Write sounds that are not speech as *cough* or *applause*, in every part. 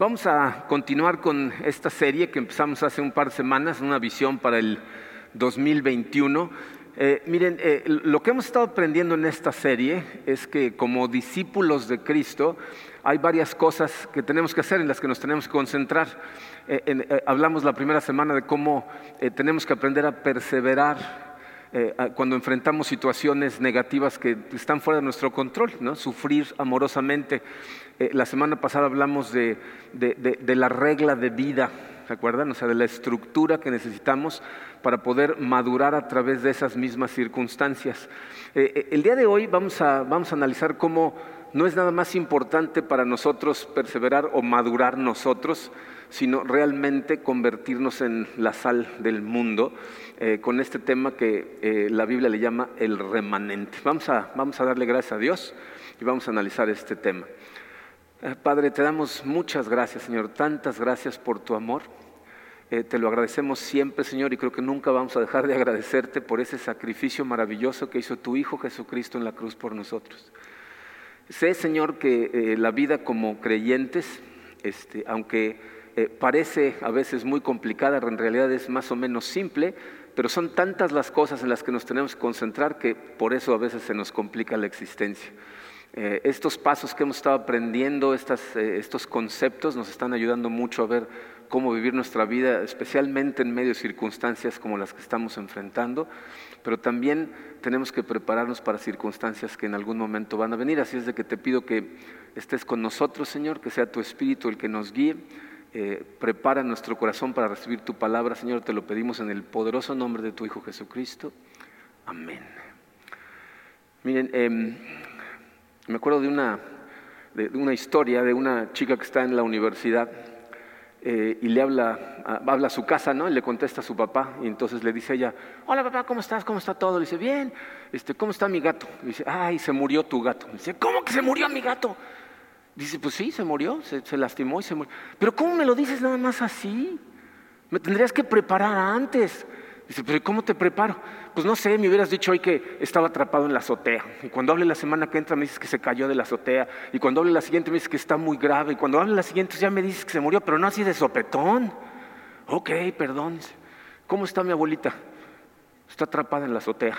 Vamos a continuar con esta serie que empezamos hace un par de semanas, una visión para el 2021. Eh, miren, eh, lo que hemos estado aprendiendo en esta serie es que como discípulos de Cristo hay varias cosas que tenemos que hacer en las que nos tenemos que concentrar. Eh, hablamos la primera semana de cómo tenemos que aprender a perseverar cuando enfrentamos situaciones negativas que están fuera de nuestro control, ¿no? sufrir amorosamente. La semana pasada hablamos de, de, la regla de vida, ¿se acuerdan? O sea, de la estructura que necesitamos para poder madurar a través de esas mismas circunstancias. Eh, eh, el día de hoy vamos a, vamos a analizar cómo no es nada más importante para nosotros perseverar o madurar nosotros, sino realmente convertirnos en la sal del mundo eh, con este tema que la Biblia le llama el remanente. Vamos a, vamos a darle gracias a Dios y vamos a analizar este tema. Padre, te damos muchas gracias, Señor, tantas gracias por tu amor. Eh, te lo agradecemos siempre, Señor, y creo que nunca vamos a dejar de agradecerte por ese sacrificio maravilloso que hizo tu Hijo Jesucristo en la cruz por nosotros. Sé, Señor, que eh, la vida como creyentes, este, aunque eh, parece a veces muy complicada, en realidad es más o menos simple, pero son tantas las cosas en las que nos tenemos que concentrar que por eso a veces se nos complica la existencia. Estos pasos que hemos estado aprendiendo, estos conceptos nos están ayudando mucho a ver cómo vivir nuestra vida, especialmente en medio de circunstancias como las que estamos enfrentando, pero también tenemos que prepararnos para circunstancias que en algún momento van a venir. Así es de que te pido que estés con nosotros, Señor, que sea tu Espíritu el que nos guíe. Eh, prepara nuestro corazón para recibir tu palabra, Señor, te lo pedimos en el poderoso nombre de tu Hijo Jesucristo. Amén. Miren, em, me acuerdo de una, de una historia de una chica que está en la universidad eh, y le habla, habla a su casa, ¿no? Y le contesta a su papá, y entonces le dice ella, hola papá, ¿cómo estás? ¿Cómo está todo? Le dice, bien, este, ¿cómo está mi gato? Le dice, ay, se murió tu gato. Le dice, ¿cómo que se murió mi gato? Dice, pues sí, se murió, se, se lastimó y se murió. Pero ¿cómo me lo dices nada más así? Me tendrías que preparar antes. Dice, pero ¿cómo te preparo? Pues no sé, me hubieras dicho hoy que estaba atrapado en la azotea. Y cuando hable la semana que entra me dices que se cayó de la azotea. Y cuando hable la siguiente me dices que está muy grave. Y cuando hable la siguiente ya me dices que se murió, pero no así de sopetón. Ok, perdón. ¿Cómo está mi abuelita? Está atrapada en la azotea.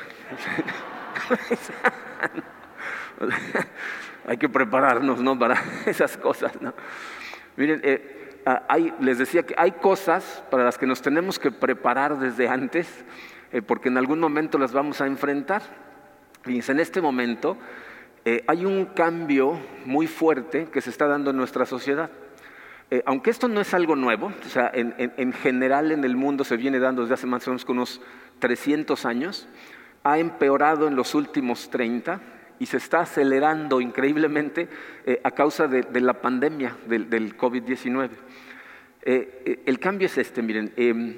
*laughs* Hay que prepararnos, ¿no? Para *laughs* esas cosas, ¿no? Miren, eh, Ah, les decía que hay cosas para las que nos tenemos que preparar desde antes, eh, porque en algún momento las vamos a enfrentar. Fíjense, en este momento eh, hay un cambio muy fuerte que se está dando en nuestra sociedad. Eh, aunque esto no es algo nuevo, o sea, en, en, general en el mundo se viene dando desde hace más o menos unos 300 años, ha empeorado en los últimos 30 y se está acelerando increíblemente eh, a causa de, la pandemia del, COVID-19. Eh, eh, el cambio es este, miren, em,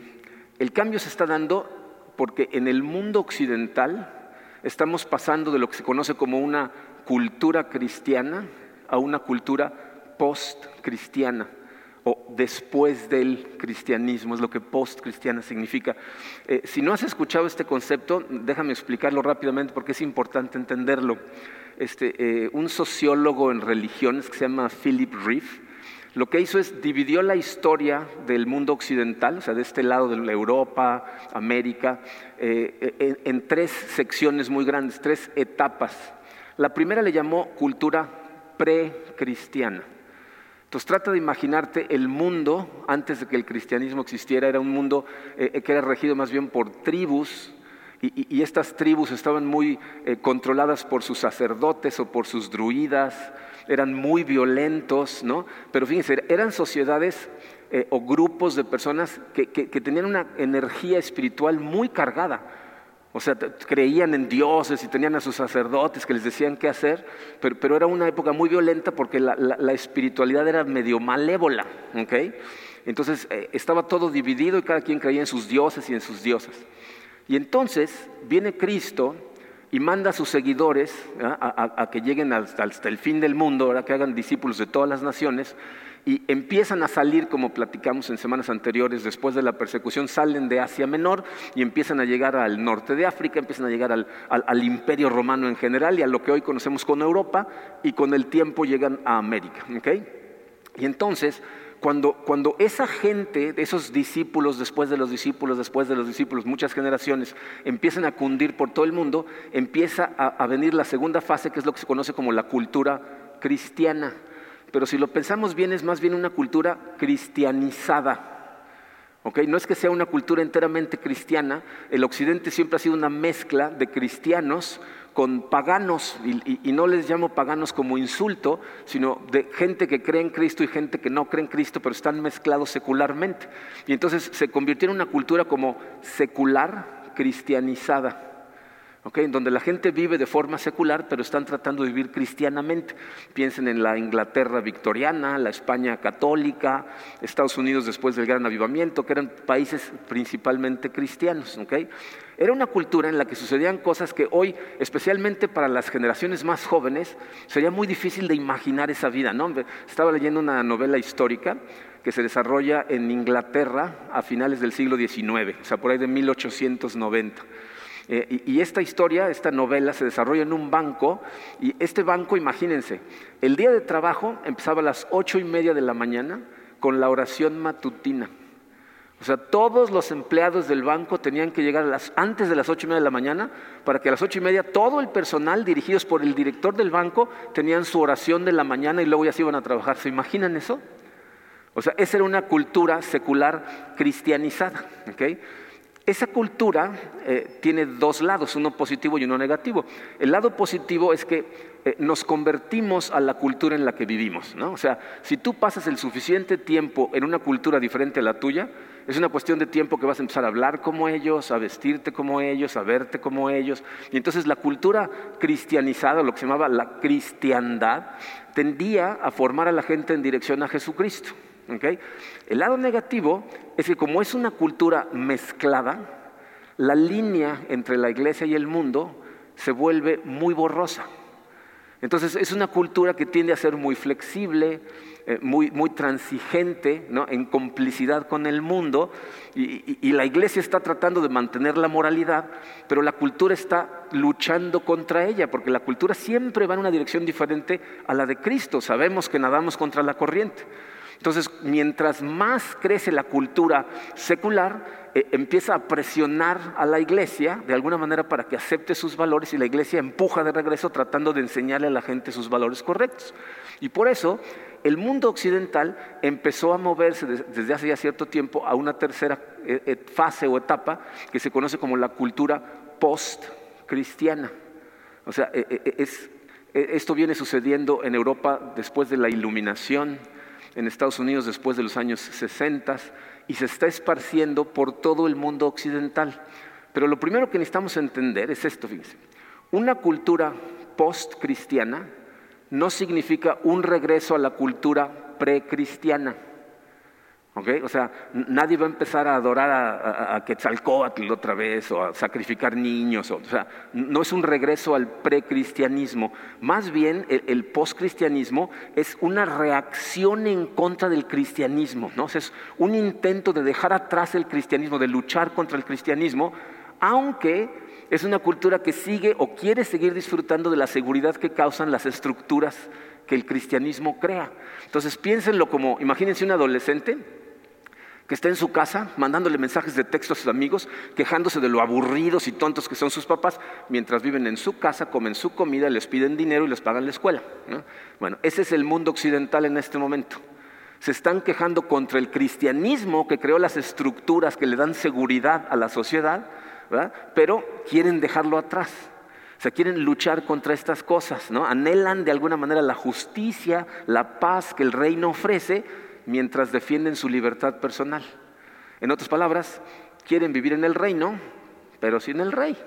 el cambio se está dando porque en el mundo occidental estamos pasando de lo que se conoce como una cultura cristiana a una cultura post-cristiana o después del cristianismo, es lo que post-cristiana significa. Eh, si no has escuchado este concepto, déjame explicarlo rápidamente porque es importante entenderlo. Este, eh, un sociólogo en religiones que se llama Philip Reeve, lo que hizo es dividió la historia del mundo occidental, o sea, de este lado de Europa, América, eh, en tres secciones muy grandes, tres etapas. La primera le llamó cultura precristiana. Entonces trata de imaginarte el mundo antes de que el cristianismo existiera, era un mundo eh, eh, que era regido más bien por tribus y, estas tribus estaban muy eh, controladas por sus sacerdotes o por sus druidas, eran muy violentos, ¿no? Pero fíjense, eran sociedades o grupos de personas que tenían una energía espiritual muy cargada. O sea, creían en dioses y tenían a sus sacerdotes que les decían qué hacer, pero, era una época muy violenta porque la, espiritualidad era medio malévola. Entonces eh, estaba todo dividido y cada quien creía en sus dioses y en sus diosas. Y entonces viene Cristo y manda a sus seguidores a, que lleguen hasta, el fin del mundo, que hagan discípulos de todas las naciones, y empiezan a salir, como platicamos en semanas anteriores, después de la persecución, salen de Asia Menor y empiezan a llegar al norte de África, empiezan a llegar al, imperio romano en general y a lo que hoy conocemos como Europa, y con el tiempo llegan a América. Y entonces, cuando, cuando esa gente, esos discípulos, después de los discípulos, después de los discípulos, muchas generaciones, empiezan a cundir por todo el mundo, empieza a, a venir la segunda fase, que es lo que se conoce como la cultura cristiana. Pero si lo pensamos bien, es más bien una cultura cristianizada. No es que sea una cultura enteramente cristiana, el occidente siempre ha sido una mezcla de cristianos con paganos, y, no les llamo paganos como insulto, sino de gente que cree en Cristo y gente que no cree en Cristo, pero están mezclados secularmente. Y entonces se convirtió en una cultura como secular cristianizada en donde la gente vive de forma secular, pero están tratando de vivir cristianamente. Piensen en la Inglaterra victoriana, la España católica, Estados Unidos después del Gran Avivamiento, que eran países principalmente cristianos. Era una cultura en la que sucedían cosas que hoy, especialmente para las generaciones más jóvenes, sería muy difícil de imaginar esa vida. ¿no? Estaba leyendo una novela histórica que se desarrolla en Inglaterra a finales del siglo XIX, o sea, por ahí de 1890. Eh, y, esta historia, esta novela se desarrolla en un banco y este banco, imagínense, el día de trabajo empezaba a las ocho y media de la mañana con la oración matutina. O sea, todos los empleados del banco tenían que llegar antes de las ocho y media de la mañana para que a las ocho y media todo el personal dirigidos por el director del banco tenían su oración de la mañana y luego ya se iban a trabajar. ¿Se imaginan eso? O sea, esa era una cultura secular cristianizada. ¿okay? Esa cultura eh, tiene dos lados, uno positivo y uno negativo. El lado positivo es que eh, nos convertimos a la cultura en la que vivimos. ¿no? O sea, si tú pasas el suficiente tiempo en una cultura diferente a la tuya, es una cuestión de tiempo que vas a empezar a hablar como ellos, a vestirte como ellos, a verte como ellos. Y entonces la cultura cristianizada, lo que se llamaba la cristiandad, tendía a formar a la gente en dirección a Jesucristo. El lado negativo es que como es una cultura mezclada, la línea entre la iglesia y el mundo se vuelve muy borrosa. Entonces es una cultura que tiende a ser muy flexible, eh, muy, transigente, en complicidad con el mundo, y, la iglesia está tratando de mantener la moralidad, pero la cultura está luchando contra ella, porque la cultura siempre va en una dirección diferente a la de Cristo. Sabemos que nadamos contra la corriente. Entonces, mientras más crece la cultura secular, eh, empieza a presionar a la iglesia de alguna manera para que acepte sus valores y la iglesia empuja de regreso tratando de enseñarle a la gente sus valores correctos. Y por eso el mundo occidental empezó a moverse desde hace ya cierto tiempo a una tercera eh, eh, fase o etapa que se conoce como la cultura post-cristiana. O sea, esto viene sucediendo en Europa después de la iluminación, en Estados Unidos después de los años 60 y se está esparciendo por todo el mundo occidental. Pero lo primero que necesitamos entender es esto, fíjense. Una cultura post-cristiana no significa un regreso a la cultura precristiana. O sea, nadie va a empezar a adorar a, a, Quetzalcóatl otra vez o a sacrificar niños. O, sea, no es un regreso al precristianismo. Más bien, el, el postcristianismo es una reacción en contra del cristianismo. ¿no? es un intento de dejar atrás el cristianismo, de luchar contra el cristianismo, aunque es una cultura que sigue o quiere seguir disfrutando de la seguridad que causan las estructuras que el cristianismo crea. Entonces piénsenlo como, imagínense un adolescente que está en su casa mandándole mensajes de texto a sus amigos, quejándose de lo aburridos y tontos que son sus papás, mientras viven en su casa, comen su comida, les piden dinero y les pagan la escuela. Bueno, ese es el mundo occidental en este momento. Se están quejando contra el cristianismo que creó las estructuras que le dan seguridad a la sociedad, pero quieren dejarlo atrás. O sea, quieren luchar contra estas cosas, ¿no? Anhelan de alguna manera la justicia, la paz que el reino ofrece, mientras defienden su libertad personal. En otras palabras, quieren vivir en el reino, pero sin el rey.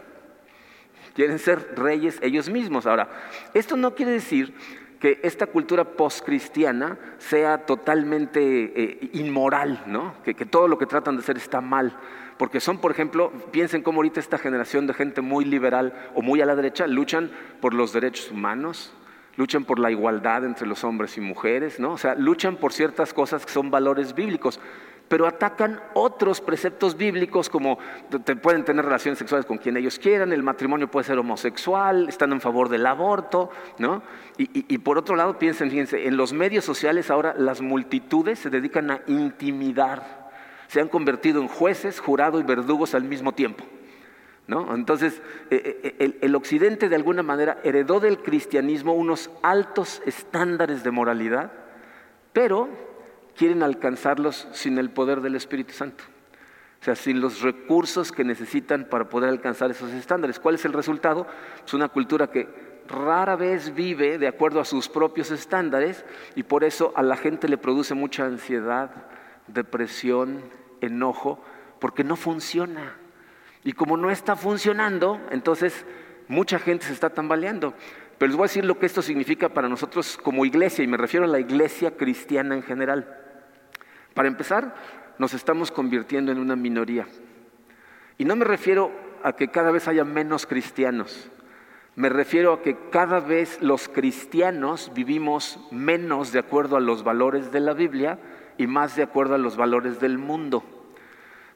Quieren ser reyes ellos mismos. Ahora, esto no quiere decir que esta cultura postcristiana sea totalmente eh, inmoral, ¿no? Que, que, todo lo que tratan de hacer está mal. Porque son, por ejemplo, piensen cómo ahorita esta generación de gente muy liberal o muy a la derecha luchan por los derechos humanos, luchan por la igualdad entre los hombres y mujeres, ¿no? O sea, luchan por ciertas cosas que son valores bíblicos. pero atacan otros preceptos bíblicos como te pueden tener relaciones sexuales con quien ellos quieran, el matrimonio puede ser homosexual, están en favor del aborto, ¿no? Y, por otro lado, piensen, fíjense, en los medios sociales ahora las multitudes se dedican a intimidar, se han convertido en jueces, jurados y verdugos al mismo tiempo. ¿No? Entonces, eh, eh, el, el, occidente de alguna manera heredó del cristianismo unos altos estándares de moralidad, pero quieren alcanzarlos sin el poder del Espíritu Santo. O sea, sin los recursos que necesitan para poder alcanzar esos estándares. ¿Cuál es el resultado? Es una cultura que rara vez vive de acuerdo a sus propios estándares y por eso a la gente le produce mucha ansiedad, depresión, enojo, porque no funciona. Y como no está funcionando, entonces mucha gente se está tambaleando. Pero les voy a decir lo que esto significa para nosotros como iglesia, y me refiero a la iglesia cristiana en general. Para empezar, nos estamos convirtiendo en una minoría. Y no me refiero a que cada vez haya menos cristianos. Me refiero a que cada vez los cristianos vivimos menos de acuerdo a los valores de la Biblia y más de acuerdo a los valores del mundo.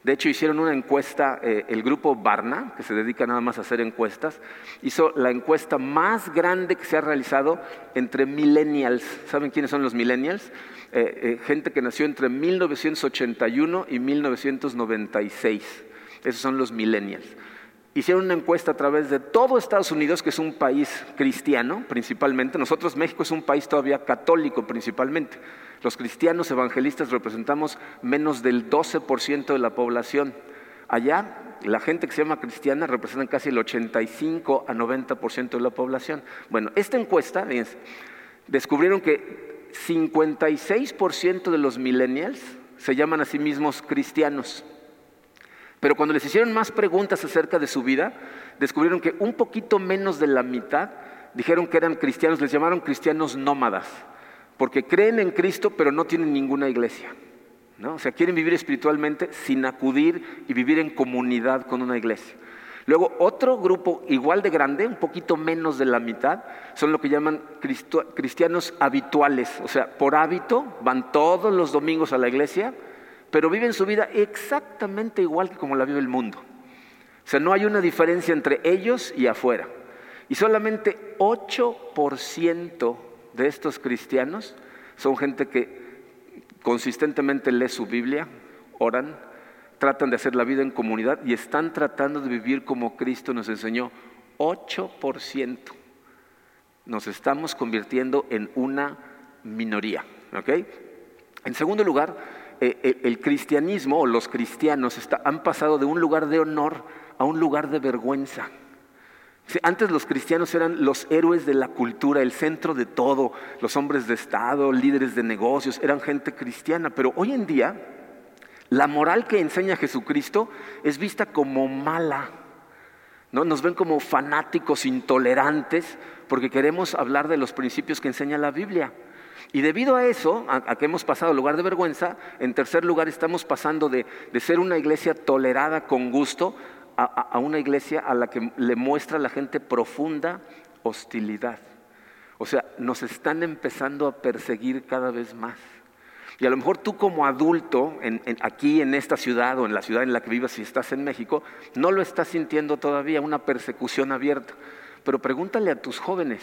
De hecho, hicieron una encuesta, eh, el grupo Barna, que se dedica nada más a hacer encuestas, hizo la encuesta más grande que se ha realizado entre millennials. ¿Saben quiénes son los millennials? Eh, eh, gente que nació entre 1981 y 1996. Esos son los millennials. Hicieron una encuesta a través de todo Estados Unidos, que es un país cristiano principalmente. Nosotros, México, es un país todavía católico principalmente. Los cristianos evangelistas representamos menos del 12% de la población. Allá, la gente que se llama cristiana representa casi el 85 a 90% de la población. Bueno, esta encuesta, descubrieron que 56% de los millennials se llaman a sí mismos cristianos. Pero cuando les hicieron más preguntas acerca de su vida, descubrieron que un poquito menos de la mitad dijeron que eran cristianos, les llamaron cristianos nómadas porque creen en Cristo pero no tienen ninguna iglesia. ¿no? O sea, quieren vivir espiritualmente sin acudir y vivir en comunidad con una iglesia. Luego, otro grupo igual de grande, un poquito menos de la mitad, son lo que llaman cristianos habituales. O sea, por hábito van todos los domingos a la iglesia, pero viven su vida exactamente igual que como la vive el mundo. O sea, no hay una diferencia entre ellos y afuera. Y solamente 8% de estos cristianos son gente que consistentemente lee su Biblia, oran, tratan de hacer la vida en comunidad y están tratando de vivir como Cristo nos enseñó. 8%. Nos estamos convirtiendo en una minoría. En segundo lugar, eh, eh, el cristianismo o los cristianos han pasado de un lugar de honor a un lugar de vergüenza. Antes los cristianos eran los héroes de la cultura, el centro de todo, los hombres de Estado, líderes de negocios, eran gente cristiana, pero hoy en día la moral que enseña Jesucristo es vista como mala. ¿no? Nos ven como fanáticos intolerantes porque queremos hablar de los principios que enseña la Biblia. Y debido a eso, a, que hemos pasado lugar de vergüenza, en tercer lugar estamos pasando de ser una iglesia tolerada con gusto a, una iglesia a la que le muestra a la gente profunda hostilidad. O sea, nos están empezando a perseguir cada vez más. Y a lo mejor tú como adulto, aquí en esta ciudad o en la ciudad en la que vivas, si estás en México, no lo estás sintiendo todavía, una persecución abierta. Pero pregúntale a tus jóvenes,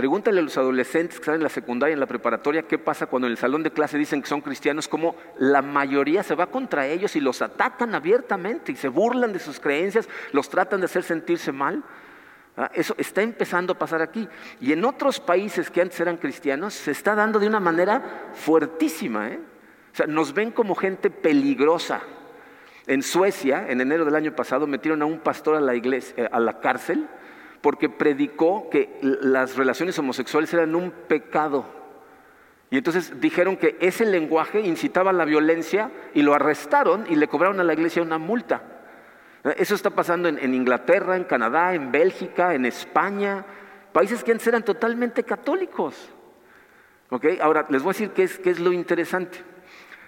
Pregúntale a los adolescentes que están en la secundaria, en la preparatoria, qué pasa cuando en el salón de clase dicen que son cristianos, como la mayoría se va contra ellos y los atacan abiertamente y se burlan de sus creencias, los tratan de hacer sentirse mal. Ah, eso está empezando a pasar aquí. Y en otros países que antes eran cristianos se está dando de una manera fuertísima. ¿eh? O sea, nos ven como gente peligrosa. En Suecia, en enero del año pasado, metieron a un pastor a la, eh, a la cárcel porque predicó que las relaciones homosexuales eran un pecado. Y entonces dijeron que ese lenguaje incitaba a la violencia y lo arrestaron y le cobraron a la iglesia una multa. Eso está pasando en, Inglaterra, en Canadá, en Bélgica, en España, países que antes eran totalmente católicos. Ahora, les voy a decir qué es, qué es lo interesante.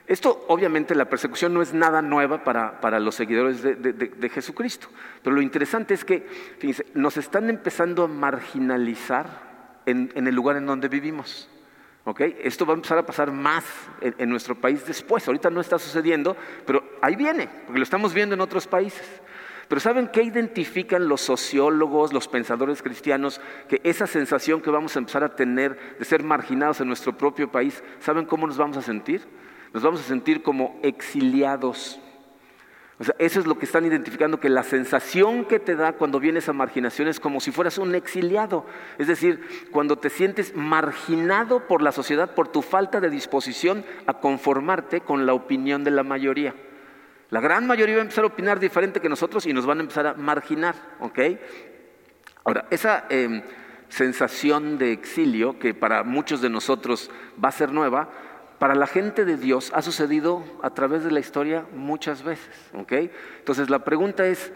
Esto, obviamente, la persecución no es nada nueva para, los seguidores de, Jesucristo, pero lo interesante es que nos están empezando a marginalizar en, el lugar en donde vivimos. Esto va a empezar a pasar más en, nuestro país después. Ahorita no está sucediendo, pero ahí viene, porque lo estamos viendo en otros países. Pero ¿saben qué identifican los sociólogos, los pensadores cristianos? Que esa sensación que vamos a empezar a tener de ser marginados en nuestro propio país, ¿saben cómo nos vamos a sentir? Nos vamos a sentir como exiliados. O sea, eso es lo que están identificando, que la sensación que te da cuando vienes a marginación es como si fueras un exiliado. Es decir, cuando te sientes marginado por la sociedad por tu falta de disposición a conformarte con la opinión de la mayoría. La gran mayoría va a empezar a opinar diferente que nosotros y nos van a empezar a marginar, ¿ok? Ahora, esa em, sensación de exilio, que para muchos de nosotros va a ser nueva, para la gente de Dios ha sucedido a través de la historia muchas veces. Entonces la pregunta es,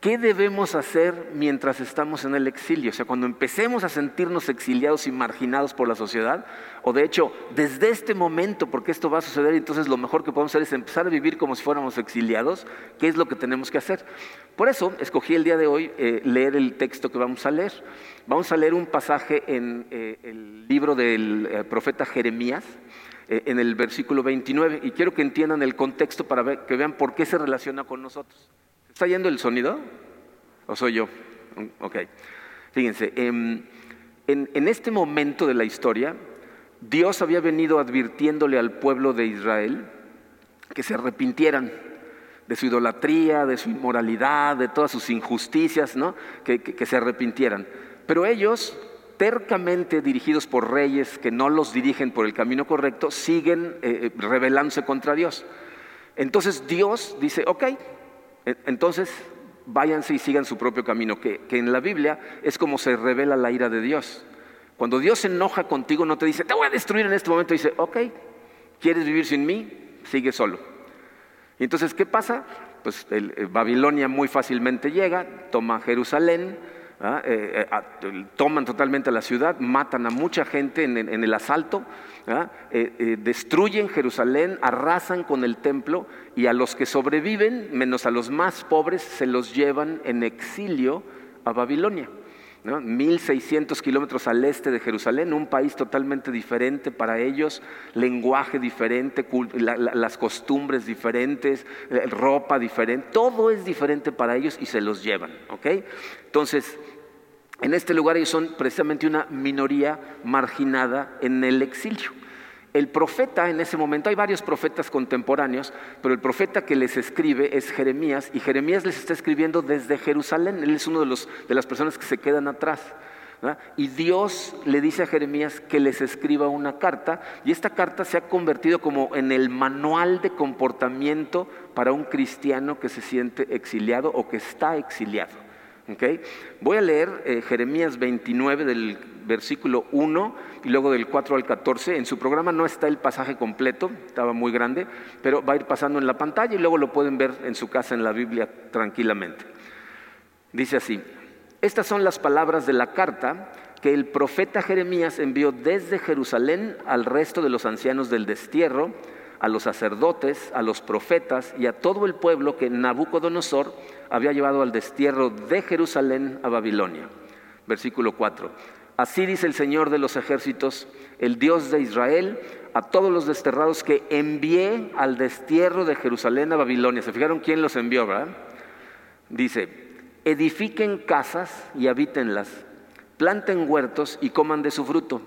¿qué debemos hacer mientras estamos en el exilio? O sea, cuando empecemos a sentirnos exiliados y marginados por la sociedad, o de hecho, desde este momento, porque esto va a suceder, entonces lo mejor que podemos hacer es empezar a vivir como si fuéramos exiliados, ¿qué es lo que tenemos que hacer? Por eso escogí el día de hoy eh, leer el texto que vamos a leer. Vamos a leer un pasaje en eh, el libro del eh, profeta Jeremías. Eh, en el versículo 29 y quiero que entiendan el contexto para que vean por qué se relaciona con nosotros. ¿Está yendo el sonido? ¿O soy yo? Ok. Fíjense, em, en, este momento de la historia, Dios había venido advirtiéndole al pueblo de Israel que se arrepintieran de su idolatría, de su inmoralidad, de todas sus injusticias, ¿no? que se arrepintieran. Pero ellos tercamente dirigidos por reyes que no los dirigen por el camino correcto, siguen eh, eh, rebelándose contra Dios. Entonces Dios dice, ok, entonces váyanse y sigan su propio camino, que, que en la Biblia es como se revela la ira de Dios. Cuando Dios se enoja contigo, no te dice, te voy a destruir en este momento, dice, ok, ¿quieres vivir sin mí? Sigue solo. Y entonces, ¿qué pasa? Pues eh, Babilonia muy fácilmente llega, toma Jerusalén. Eh, eh, toman totalmente la ciudad, matan a mucha gente en, el asalto, ¿ah? eh, destruyen Jerusalén, arrasan con el templo y a los que sobreviven, menos a los más pobres, se los llevan en exilio a Babilonia. 1600 kilómetros al este de Jerusalén, un país totalmente diferente para ellos, lenguaje diferente, las costumbres diferentes, ropa diferente, todo es diferente para ellos y se los llevan. Entonces, en este lugar ellos son precisamente una minoría marginada en el exilio. El profeta en ese momento, hay varios profetas contemporáneos, pero el profeta que les escribe es Jeremías y Jeremías les está escribiendo desde Jerusalén. Él es uno de, los, de las personas que se quedan atrás. Y Dios le dice a Jeremías que les escriba una carta y esta carta se ha convertido como en el manual de comportamiento para un cristiano que se siente exiliado o que está exiliado. Voy a leer eh, Jeremías 29 del versículo 1 y luego del 4 al 14. En su programa no está el pasaje completo, estaba muy grande, pero va a ir pasando en la pantalla y luego lo pueden ver en su casa en la Biblia tranquilamente. Dice así, estas son las palabras de la carta que el profeta Jeremías envió desde Jerusalén al resto de los ancianos del destierro, a los sacerdotes, a los profetas y a todo el pueblo que Nabucodonosor había llevado al destierro de Jerusalén a Babilonia. Versículo 4. Así dice el Señor de los ejércitos, el Dios de Israel, a todos los desterrados que envié al destierro de Jerusalén a Babilonia. ¿Se fijaron quién los envió, verdad? Dice, edifiquen casas y habítenlas, planten huertos y coman de su fruto,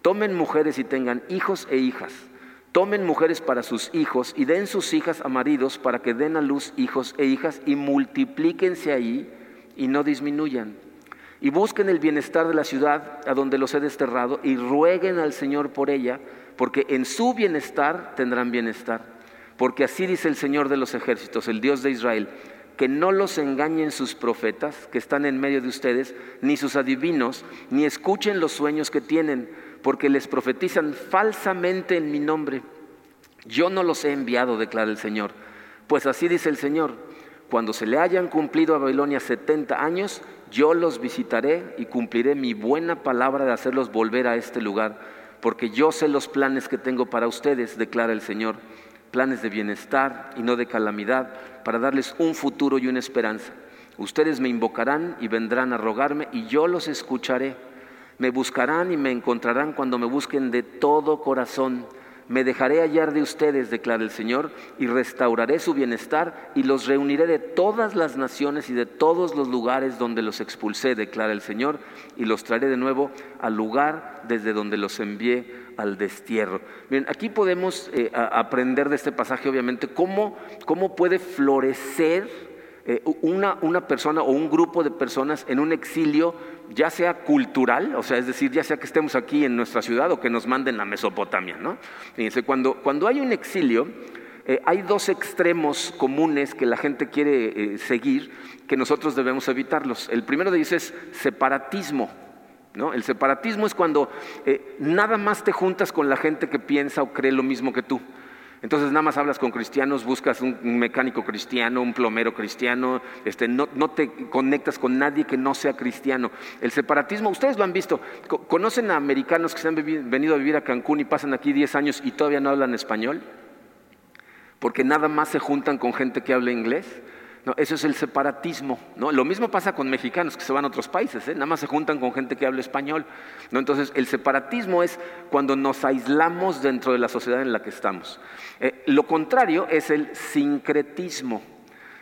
tomen mujeres y tengan hijos e hijas Tomen mujeres para sus hijos y den sus hijas a maridos para que den a luz hijos e hijas y multiplíquense ahí y no disminuyan. Y busquen el bienestar de la ciudad a donde los he desterrado y rueguen al Señor por ella, porque en su bienestar tendrán bienestar. Porque así dice el Señor de los ejércitos, el Dios de Israel, que no los engañen sus profetas que están en medio de ustedes, ni sus adivinos, ni escuchen los sueños que tienen porque les profetizan falsamente en mi nombre. Yo no los he enviado, declara el Señor. Pues así dice el Señor, cuando se le hayan cumplido a Babilonia 70 años, yo los visitaré y cumpliré mi buena palabra de hacerlos volver a este lugar, porque yo sé los planes que tengo para ustedes, declara el Señor, planes de bienestar y no de calamidad, para darles un futuro y una esperanza. Ustedes me invocarán y vendrán a rogarme y yo los escucharé. Me buscarán y me encontrarán cuando me busquen de todo corazón. Me dejaré hallar de ustedes, declara el Señor, y restauraré su bienestar y los reuniré de todas las naciones y de todos los lugares donde los expulsé, declara el Señor, y los traeré de nuevo al lugar desde donde los envié al destierro. Bien, aquí podemos eh, aprender de este pasaje, obviamente, cómo, cómo puede florecer eh, una, una persona o un grupo de personas en un exilio ya sea cultural, o sea, es decir, ya sea que estemos aquí en nuestra ciudad o que nos manden a Mesopotamia, ¿no? Fíjense, cuando, cuando hay un exilio, eh, hay dos extremos comunes que la gente quiere eh, seguir que nosotros debemos evitarlos. El primero de ellos es separatismo. ¿no? El separatismo es cuando nada más te juntas con la gente que piensa o cree lo mismo que tú. Entonces nada más hablas con cristianos, buscas un, mecánico cristiano, un plomero cristiano, este, no, te conectas con nadie que no sea cristiano. El separatismo, ustedes lo han visto, ¿conocen a americanos que se han venido a vivir a Cancún y pasan aquí 10 años y todavía no hablan español? Porque nada más se juntan con gente que habla inglés. Eso es el separatismo. ¿no? Lo mismo pasa con mexicanos que se van a otros países, ¿eh? nada más se juntan con gente que habla español. ¿no? Entonces, el separatismo es cuando nos aislamos dentro de la sociedad en la que estamos. Eh, lo contrario es el sincretismo.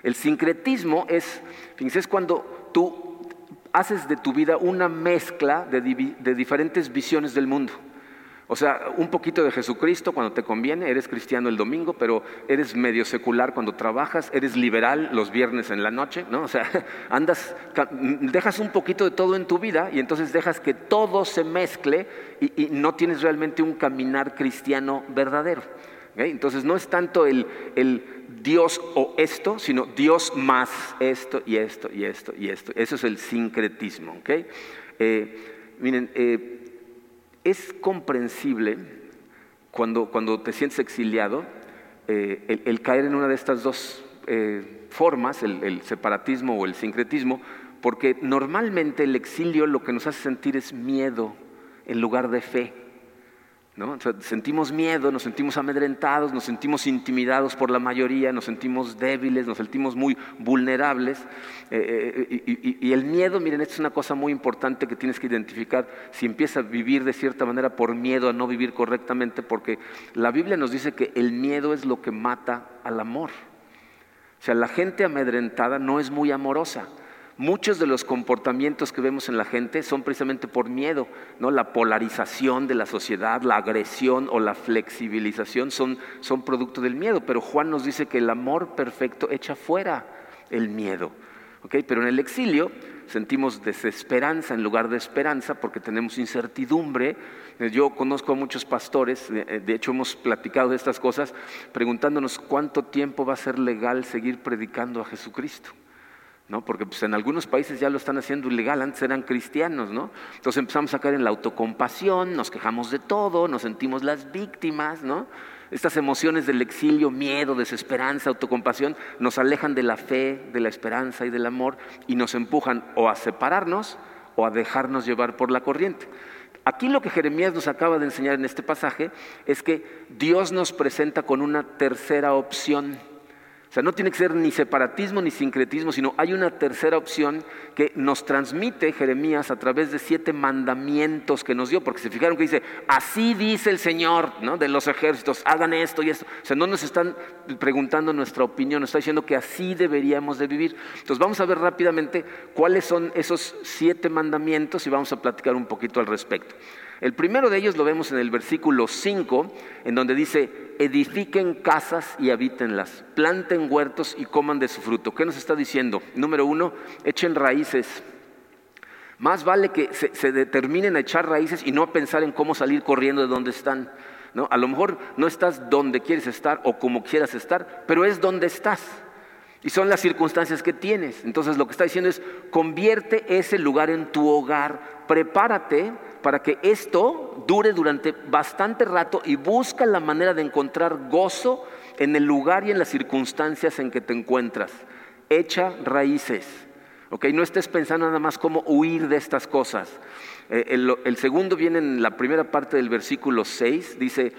El sincretismo es, fíjense, es cuando tú haces de tu vida una mezcla de diferentes visiones del mundo. O sea, un poquito de Jesucristo cuando te conviene, eres cristiano el domingo, pero eres medio secular cuando trabajas, eres liberal los viernes en la noche, ¿no? O sea, *laughs* andas, dejas un poquito de todo en tu vida y entonces dejas que todo se mezcle y, no tienes realmente un caminar cristiano verdadero. Entonces no es tanto el, Dios o esto, sino Dios más esto y esto y esto y esto. Eso es el sincretismo. ¿okay? Eh, miren, eh, es comprensible cuando, cuando te sientes exiliado eh, el, caer en una de estas dos eh, formas, el, separatismo o el sincretismo, porque normalmente el exilio lo que nos hace sentir es miedo en lugar de fe sentimos miedo, nos sentimos amedrentados, nos sentimos intimidados por la mayoría, nos sentimos débiles, nos sentimos muy vulnerables. Eh, eh, y, el miedo, miren, esto es una cosa muy importante que tienes que identificar si empiezas a vivir de cierta manera por miedo a no vivir correctamente, porque la Biblia nos dice que el miedo es lo que mata al amor. O sea, la gente amedrentada no es muy amorosa. Muchos de los comportamientos que vemos en la gente son precisamente por miedo, ¿no? La polarización de la sociedad, la agresión o la flexibilización son, son producto del miedo, pero Juan nos dice que el amor perfecto echa fuera el miedo. Pero en el exilio sentimos desesperanza en lugar de esperanza porque tenemos incertidumbre. Yo conozco a muchos pastores, de hecho hemos platicado de estas cosas, preguntándonos cuánto tiempo va a ser legal seguir predicando a Jesucristo. ¿No? Porque pues, en algunos países ya lo están haciendo ilegal, antes eran cristianos, ¿no? Entonces empezamos a caer en la autocompasión, nos quejamos de todo, nos sentimos las víctimas, ¿no? Estas emociones del exilio, miedo, desesperanza, autocompasión, nos alejan de la fe, de la esperanza y del amor y nos empujan o a separarnos o a dejarnos llevar por la corriente. Aquí lo que Jeremías nos acaba de enseñar en este pasaje es que Dios nos presenta con una tercera opción sea, no tiene que ser ni separatismo ni sincretismo, sino hay una tercera opción que nos transmite Jeremías a través de siete mandamientos que nos dio, porque se fijaron que dice, así dice el Señor ¿no? de los ejércitos, hagan esto y esto. O sea, no nos están preguntando nuestra opinión, nos está diciendo que así deberíamos de vivir. Entonces vamos a ver rápidamente cuáles son esos siete mandamientos y vamos a platicar un poquito al respecto. El primero de ellos lo vemos en el versículo 5, en donde dice, edifiquen casas y habítenlas, planten huertos y coman de su fruto. ¿Qué nos está diciendo? Número uno, echen raíces. Más vale que se, determinen a echar raíces y no a pensar en cómo salir corriendo de donde están. ¿no? A lo mejor no estás donde quieres estar o como quieras estar, pero es donde estás. Y son las circunstancias que tienes. Entonces lo que está diciendo es, convierte ese lugar en tu hogar, prepárate para que esto dure durante bastante rato y busca la manera de encontrar gozo en el lugar y en las circunstancias en que te encuentras. Echa raíces. ¿ok? No estés pensando nada más cómo huir de estas cosas. Eh, el, el segundo viene en la primera parte del versículo 6, dice,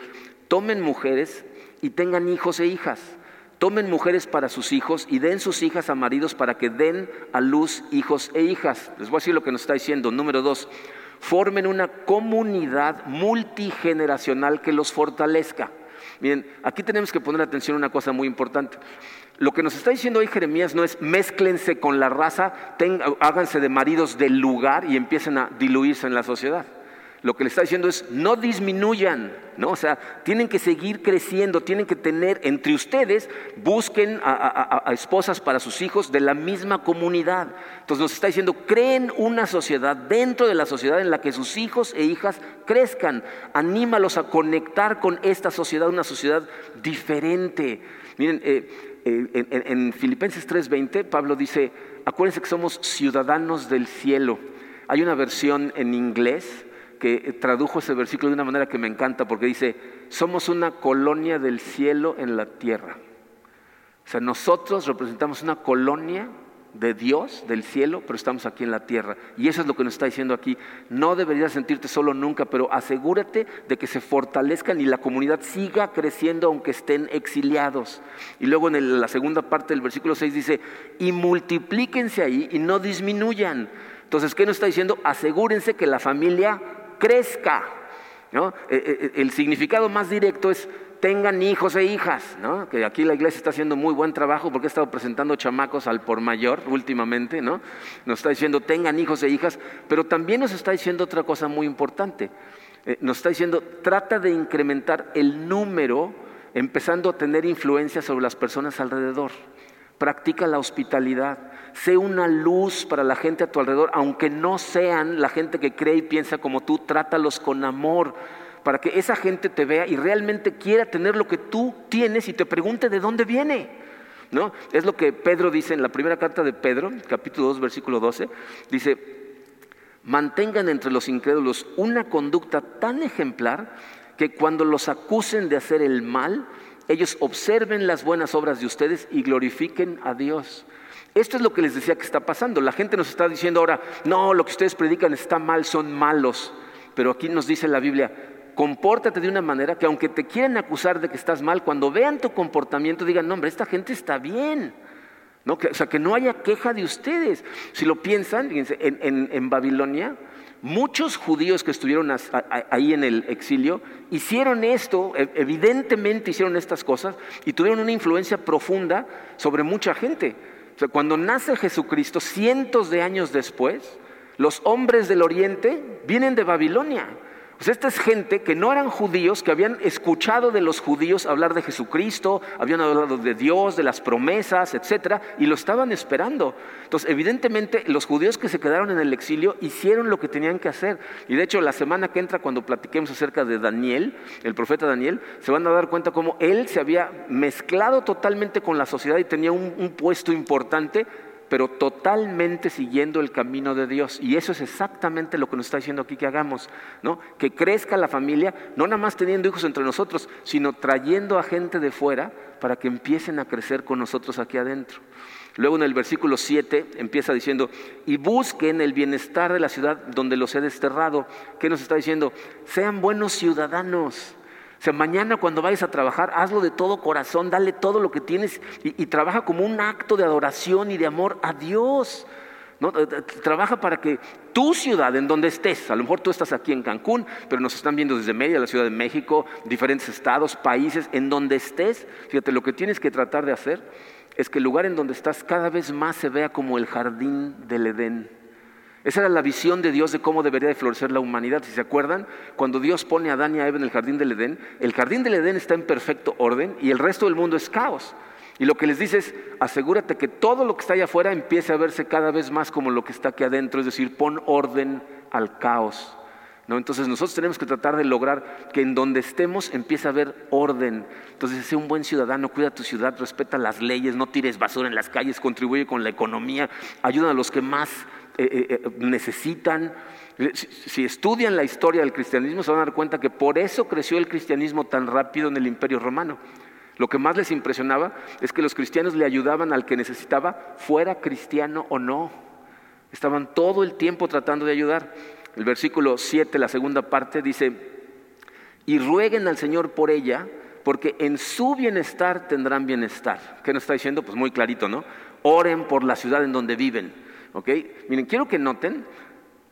tomen mujeres y tengan hijos e hijas. Tomen mujeres para sus hijos y den sus hijas a maridos para que den a luz hijos e hijas. Les voy a decir lo que nos está diciendo. Número dos, formen una comunidad multigeneracional que los fortalezca. Miren, aquí tenemos que poner atención a una cosa muy importante. Lo que nos está diciendo hoy Jeremías no es mézclense con la raza, háganse de maridos del lugar y empiecen a diluirse en la sociedad. Lo que le está diciendo es no disminuyan, ¿no? O sea, tienen que seguir creciendo, tienen que tener entre ustedes, busquen a, esposas para sus hijos de la misma comunidad. Entonces nos está diciendo, creen una sociedad dentro de la sociedad en la que sus hijos e hijas crezcan. Anímalos a conectar con esta sociedad, una sociedad diferente. Miren, eh, en, en Filipenses 3:20, Pablo dice, acuérdense que somos ciudadanos del cielo. Hay una versión en inglés que tradujo ese versículo de una manera que me encanta porque dice, somos una colonia del cielo en la tierra. O sea, nosotros representamos una colonia de Dios, del cielo, pero estamos aquí en la tierra. Y eso es lo que nos está diciendo aquí. No deberías sentirte solo nunca, pero asegúrate de que se fortalezcan y la comunidad siga creciendo aunque estén exiliados. Y luego en la segunda parte del versículo 6 dice, y multiplíquense ahí y no disminuyan. Entonces, ¿qué nos está diciendo? Asegúrense que la familia crezca. ¿no? Eh, eh, eh, el significado más directo es tengan hijos e hijas, ¿no? que aquí la iglesia está haciendo muy buen trabajo porque ha estado presentando chamacos al por mayor últimamente, ¿no? nos está diciendo tengan hijos e hijas, pero también nos está diciendo otra cosa muy importante, nos está diciendo trata de incrementar el número empezando a tener influencia sobre las personas alrededor, practica la hospitalidad, Sé una luz para la gente a tu alrededor, aunque no sean la gente que cree y piensa como tú, trátalos con amor, para que esa gente te vea y realmente quiera tener lo que tú tienes y te pregunte de dónde viene. ¿No? Es lo que Pedro dice en la primera carta de Pedro, capítulo 2, versículo 12, dice, mantengan entre los incrédulos una conducta tan ejemplar que cuando los acusen de hacer el mal, ellos observen las buenas obras de ustedes y glorifiquen a Dios. Esto es lo que les decía que está pasando. La gente nos está diciendo ahora, no, lo que ustedes predican está mal, son malos. Pero aquí nos dice la Biblia, compórtate de una manera que aunque te quieran acusar de que estás mal, cuando vean tu comportamiento digan, no, hombre, esta gente está bien. ¿No? o sea, que no haya queja de ustedes. Si lo piensan, fíjense, en, Babilonia, muchos judíos que estuvieron ahí en el exilio hicieron esto, e, evidentemente hicieron estas cosas y tuvieron una influencia profunda sobre mucha gente cuando nace Jesucristo, cientos de años después, los hombres del Oriente vienen de Babilonia. Pues esta es gente que no eran judíos, que habían escuchado de los judíos hablar de Jesucristo, habían hablado de Dios, de las promesas, etcétera, y lo estaban esperando. Entonces, evidentemente, los judíos que se quedaron en el exilio hicieron lo que tenían que hacer. Y de hecho, la semana que entra, cuando platiquemos acerca de Daniel, el profeta Daniel, se van a dar cuenta cómo él se había mezclado totalmente con la sociedad y tenía un, un puesto importante pero totalmente siguiendo el camino de Dios. Y eso es exactamente lo que nos está diciendo aquí que hagamos, ¿no? Que crezca la familia, no nada más teniendo hijos entre nosotros, sino trayendo a gente de fuera para que empiecen a crecer con nosotros aquí adentro. Luego en el versículo 7 empieza diciendo, y busquen el bienestar de la ciudad donde los he desterrado. ¿Qué nos está diciendo? Sean buenos ciudadanos. O sea, mañana cuando vayas a trabajar, hazlo de todo corazón, dale todo lo que tienes y, trabaja como un acto de adoración y de amor a Dios. ¿no? Eh, eh, trabaja para que tu ciudad, en donde estés, a lo mejor tú estás aquí en Cancún, pero nos están viendo desde media la Ciudad de México, diferentes estados, países, en donde estés, fíjate, lo que tienes que tratar de hacer es que el lugar en donde estás cada vez más se vea como el jardín del Edén. Esa era la visión de Dios de cómo debería de florecer la humanidad. Si se acuerdan, cuando Dios pone a Adán y a Eva en el jardín del Edén, el jardín del Edén está en perfecto orden y el resto del mundo es caos. Y lo que les dice es, asegúrate que todo lo que está allá afuera empiece a verse cada vez más como lo que está aquí adentro, es decir, pon orden al caos. ¿No? Entonces nosotros tenemos que tratar de lograr que en donde estemos empiece a haber orden. Entonces, sé un buen ciudadano, cuida tu ciudad, respeta las leyes, no tires basura en las calles, contribuye con la economía, ayuda a los que más eh, eh, eh, necesitan. Si, estudian la historia del cristianismo se van a dar cuenta que por eso creció el cristianismo tan rápido en el imperio romano. Lo que más les impresionaba es que los cristianos le ayudaban al que necesitaba, fuera cristiano o no. Estaban todo el tiempo tratando de ayudar. El versículo 7, la segunda parte, dice, y rueguen al Señor por ella, porque en su bienestar tendrán bienestar. ¿Qué nos está diciendo? Pues muy clarito, ¿no? Oren por la ciudad en donde viven Miren, quiero que noten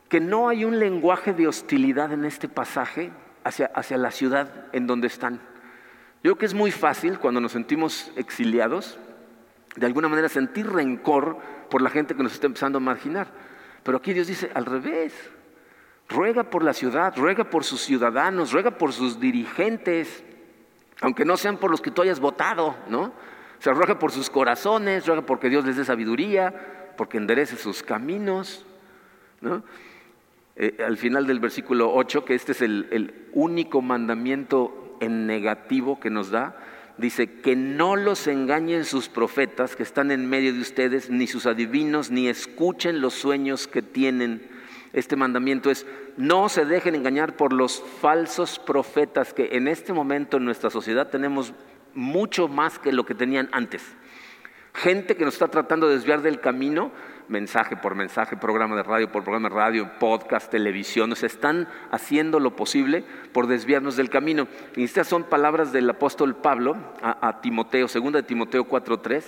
que no hay un lenguaje de hostilidad en este pasaje hacia, hacia la ciudad en donde están. Yo creo que es muy fácil cuando nos sentimos exiliados, de alguna manera sentir rencor por la gente que nos está empezando a marginar. Pero aquí Dios dice al revés. Ruega por la ciudad, ruega por sus ciudadanos, ruega por sus dirigentes, aunque no sean por los que tú hayas votado, ¿no? O sea, ruega por sus corazones, ruega porque Dios les dé sabiduría, porque enderece sus caminos, ¿no? Eh, al final del versículo 8, que este es el único mandamiento en negativo que nos da, dice que no los engañen sus profetas que están en medio de ustedes, ni sus adivinos, ni escuchen los sueños que tienen. Este mandamiento es, no se dejen engañar por los falsos profetas que en este momento en nuestra sociedad tenemos mucho más que lo que tenían antes. Gente que nos está tratando de desviar del camino mensaje por mensaje, programa de radio por programa de radio, podcast, televisión, nos están haciendo lo posible por desviarnos del camino. Y estas son palabras del apóstol Pablo a, Timoteo, segunda de Timoteo 4.3,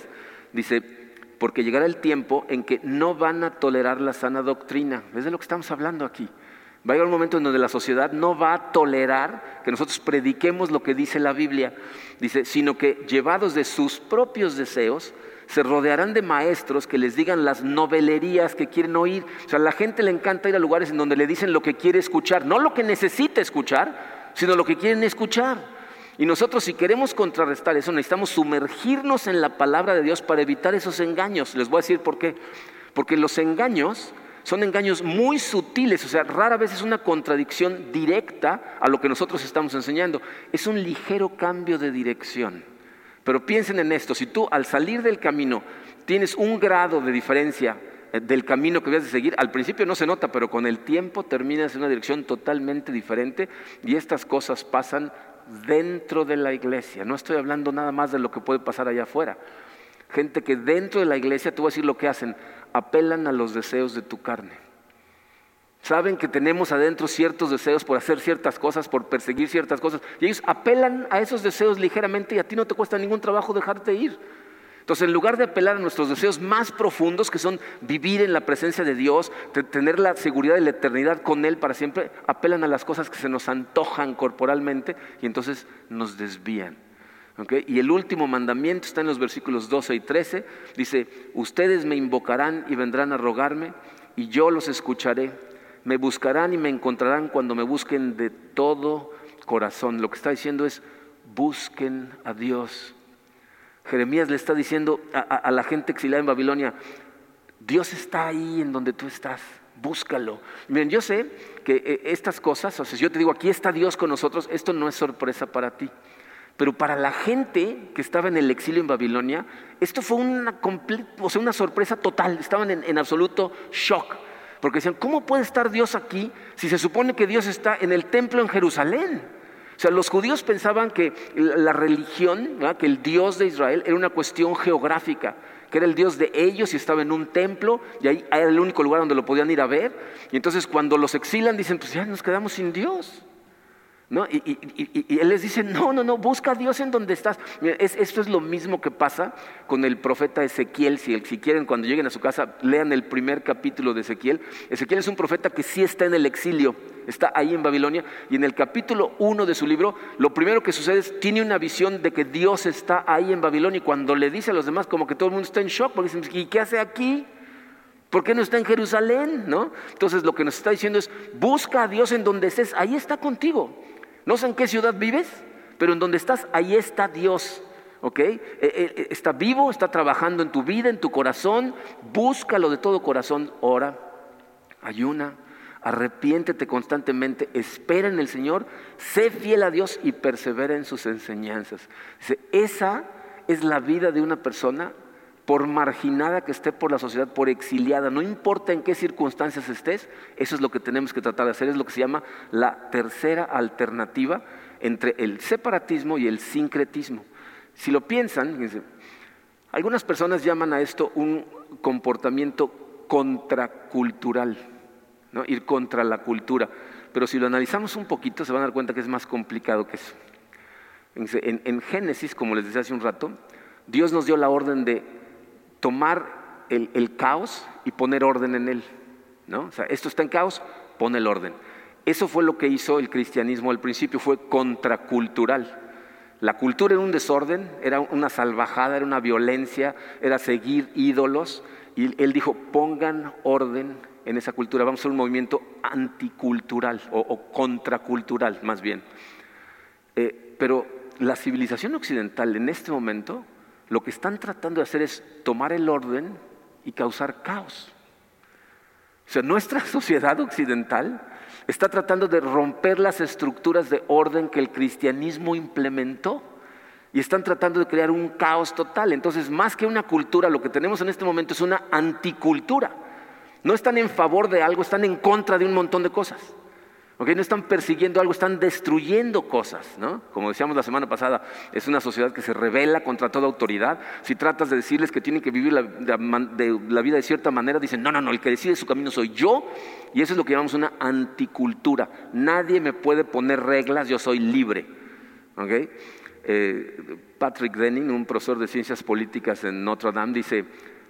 dice, porque llegará el tiempo en que no van a tolerar la sana doctrina. Es de lo que estamos hablando aquí. Va a llegar un momento en donde la sociedad no va a tolerar que nosotros prediquemos lo que dice la Biblia, dice, sino que llevados de sus propios deseos, se rodearán de maestros que les digan las novelerías que quieren oír. O sea, a la gente le encanta ir a lugares en donde le dicen lo que quiere escuchar, no lo que necesita escuchar, sino lo que quieren escuchar. Y nosotros si queremos contrarrestar eso, necesitamos sumergirnos en la palabra de Dios para evitar esos engaños. Les voy a decir por qué. Porque los engaños son engaños muy sutiles, o sea, rara vez es una contradicción directa a lo que nosotros estamos enseñando. Es un ligero cambio de dirección. Pero piensen en esto, si tú al salir del camino tienes un grado de diferencia eh, del camino que debes de seguir, al principio no se nota, pero con el tiempo terminas en una dirección totalmente diferente y estas cosas pasan dentro de la iglesia. No estoy hablando nada más de lo que puede pasar allá afuera. Gente que dentro de la iglesia, te voy a decir lo que hacen, apelan a los deseos de tu carne. Saben que tenemos adentro ciertos deseos por hacer ciertas cosas, por perseguir ciertas cosas. Y ellos apelan a esos deseos ligeramente y a ti no te cuesta ningún trabajo dejarte ir. Entonces, en lugar de apelar a nuestros deseos más profundos, que son vivir en la presencia de Dios, tener la seguridad de la eternidad con Él para siempre, apelan a las cosas que se nos antojan corporalmente y entonces nos desvían. Y el último mandamiento está en los versículos 12 y 13. Dice, ustedes me invocarán y vendrán a rogarme y yo los escucharé. Me buscarán y me encontrarán cuando me busquen de todo corazón. Lo que está diciendo es, busquen a Dios. Jeremías le está diciendo a, la gente exiliada en Babilonia, Dios está ahí en donde tú estás, búscalo. Miren, yo sé que eh, estas cosas, o sea, yo te digo, aquí está Dios con nosotros, esto no es sorpresa para ti. Pero para la gente que estaba en el exilio en Babilonia, esto fue una, o sea, una sorpresa total, estaban en absoluto shock. Porque decían, ¿cómo puede estar Dios aquí si se supone que Dios está en el templo en Jerusalén? O sea, los judíos pensaban que la religión, que el Dios de Israel era una cuestión geográfica, que era el Dios de ellos y estaba en un templo y ahí era el único lugar donde lo podían ir a ver. Y entonces cuando los exilan dicen, pues ya nos quedamos sin Dios. Y, él les dice, no, no, no, busca a Dios en donde estás. esto es lo mismo que pasa con el profeta Ezequiel. Si, si quieren, cuando lleguen a su casa, lean el primer capítulo de Ezequiel. Ezequiel es un profeta que sí está en el exilio, está ahí en Babilonia. Y en el capítulo 1 de su libro, lo primero que sucede es, tiene una visión de que Dios está ahí en Babilonia. Y cuando le dice a los demás, como que todo el mundo está en shock, porque dicen, ¿y qué hace aquí? ¿Por qué no está en Jerusalén? ¿No? Entonces lo que nos está diciendo es, busca a Dios en donde estés, ahí está contigo. No sé en qué ciudad vives, pero en donde estás, ahí está Dios. ¿Ok? Eh, eh, está vivo, está trabajando en tu vida, en tu corazón. Búscalo de todo corazón. Ora, ayuna, arrepiéntete constantemente, espera en el Señor, sé fiel a Dios y persevera en sus enseñanzas. esa es la vida de una persona por marginada que esté por la sociedad, por exiliada, no importa en qué circunstancias estés, eso es lo que tenemos que tratar de hacer, es lo que se llama la tercera alternativa entre el separatismo y el sincretismo. Si lo piensan, algunas personas llaman a esto un comportamiento contracultural, ir contra la cultura, pero si lo analizamos un poquito se van a dar cuenta que es más complicado que eso. En, en Génesis, como les decía hace un rato, Dios nos dio la orden de tomar el, caos y poner orden en él. ¿no? Esto está en caos, pon el orden. Eso fue lo que hizo el cristianismo al principio, fue contracultural. La cultura era un desorden, era una salvajada, era una violencia, era seguir ídolos. Y él dijo, pongan orden en esa cultura, vamos a hacer un movimiento anticultural o, contracultural más bien. Eh, pero la civilización occidental en este momento lo que están tratando de hacer es tomar el orden y causar caos. O sea, nuestra *laughs* sociedad occidental está tratando de romper las estructuras de orden que el cristianismo implementó y están tratando de crear un caos total. Entonces, más que una cultura, lo que tenemos en este momento es una anticultura. No están en favor de algo, están en contra de un montón de cosas. No están persiguiendo algo, están destruyendo cosas. ¿no? Como decíamos la semana pasada, es una sociedad que se revela contra toda autoridad. Si tratas de decirles que tienen que vivir la, vida de cierta manera, dicen, no, no, no, el que decide su camino soy yo. Y eso es lo que llamamos una anticultura. Nadie me puede poner reglas, yo soy libre. Eh, Patrick Denning, un profesor de ciencias políticas en Notre Dame, dice,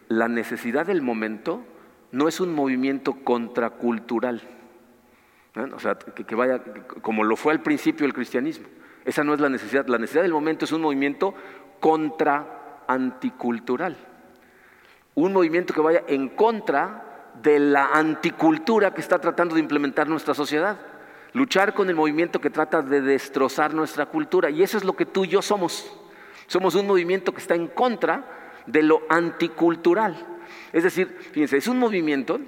la necesidad del momento no es un movimiento contracultural o sea, que, vaya como lo fue al principio el cristianismo. Esa no es la necesidad. La necesidad del momento es un movimiento contra anticultural. Un movimiento que vaya en contra de la anticultura que está tratando de implementar nuestra sociedad. Luchar con el movimiento que trata de destrozar nuestra cultura. Y eso es lo que tú y yo somos. Somos un movimiento que está en contra de lo anticultural. Es decir, fíjense, es un movimiento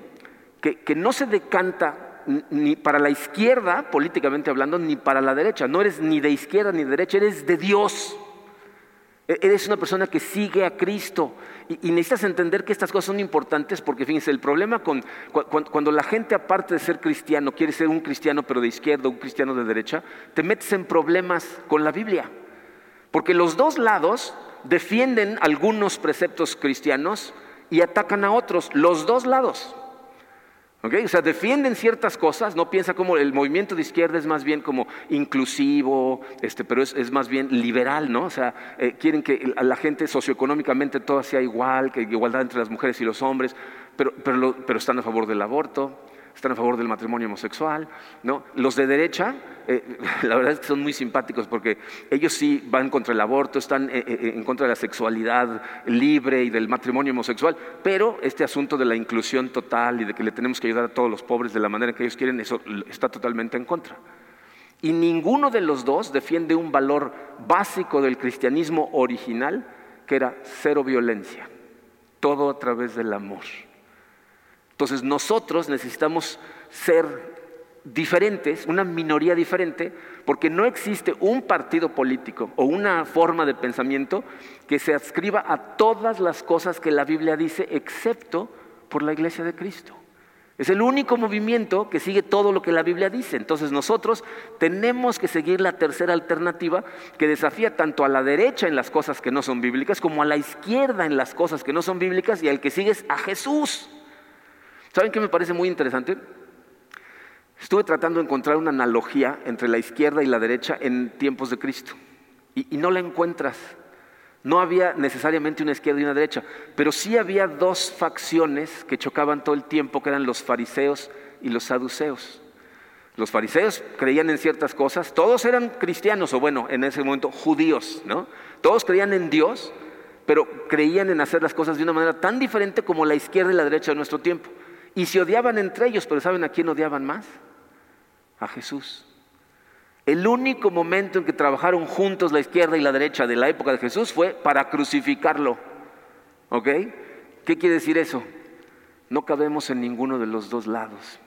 que, que no se decanta ni para la izquierda, políticamente hablando, ni para la derecha. No eres ni de izquierda ni de derecha, eres de Dios. E-, eres una persona que sigue a Cristo. Y, necesitas entender que estas cosas son importantes porque, fíjense, el problema con cuando, la gente, aparte de ser cristiano, quiere ser un cristiano pero de izquierda, un cristiano de derecha, te metes en problemas con la Biblia. Porque los dos lados defienden algunos preceptos cristianos y atacan a otros, los dos lados. O sea, defienden ciertas cosas, no piensa como el movimiento de izquierda es más bien como inclusivo, este, pero es, más bien liberal, ¿no? O sea, eh, quieren que la gente socioeconómicamente todo sea igual, que igualdad entre las mujeres y los hombres, pero, pero están a favor del aborto están a favor del matrimonio homosexual, ¿no? Los de derecha, eh, *laughs* la verdad es que son muy simpáticos porque ellos sí van contra el aborto, están eh, eh, en contra de la sexualidad libre y del matrimonio homosexual, pero este asunto de la inclusión total y de que le tenemos que ayudar a todos los pobres de la manera que ellos quieren, eso está totalmente en contra. Y ninguno de los dos defiende un valor básico del cristianismo original, que era cero violencia, todo a través del amor. Entonces nosotros necesitamos ser diferentes, una minoría diferente, porque no existe un partido político o una forma de pensamiento que se adscriba a todas las cosas que la Biblia dice, excepto por la iglesia de Cristo. Es el único movimiento que sigue todo lo que la Biblia dice. Entonces nosotros tenemos que seguir la tercera alternativa que desafía tanto a la derecha en las cosas que no son bíblicas como a la izquierda en las cosas que no son bíblicas y al que sigue es a Jesús. ¿Saben qué me parece muy interesante? Estuve tratando de encontrar una analogía entre la izquierda y la derecha en tiempos de Cristo y, no la encuentras. No había necesariamente una izquierda y una derecha, pero sí había dos facciones que chocaban todo el tiempo, que eran los fariseos y los saduceos. Los fariseos creían en ciertas cosas, todos eran cristianos, o bueno, en ese momento judíos, ¿no? Todos creían en Dios, pero creían en hacer las cosas de una manera tan diferente como la izquierda y la derecha de nuestro tiempo. Y se odiaban entre ellos, pero ¿saben a quién odiaban más? A Jesús. El único momento en que trabajaron juntos la izquierda y la derecha de la época de Jesús fue para crucificarlo. ¿Ok? ¿Qué quiere decir eso? No cabemos en ninguno de los dos lados.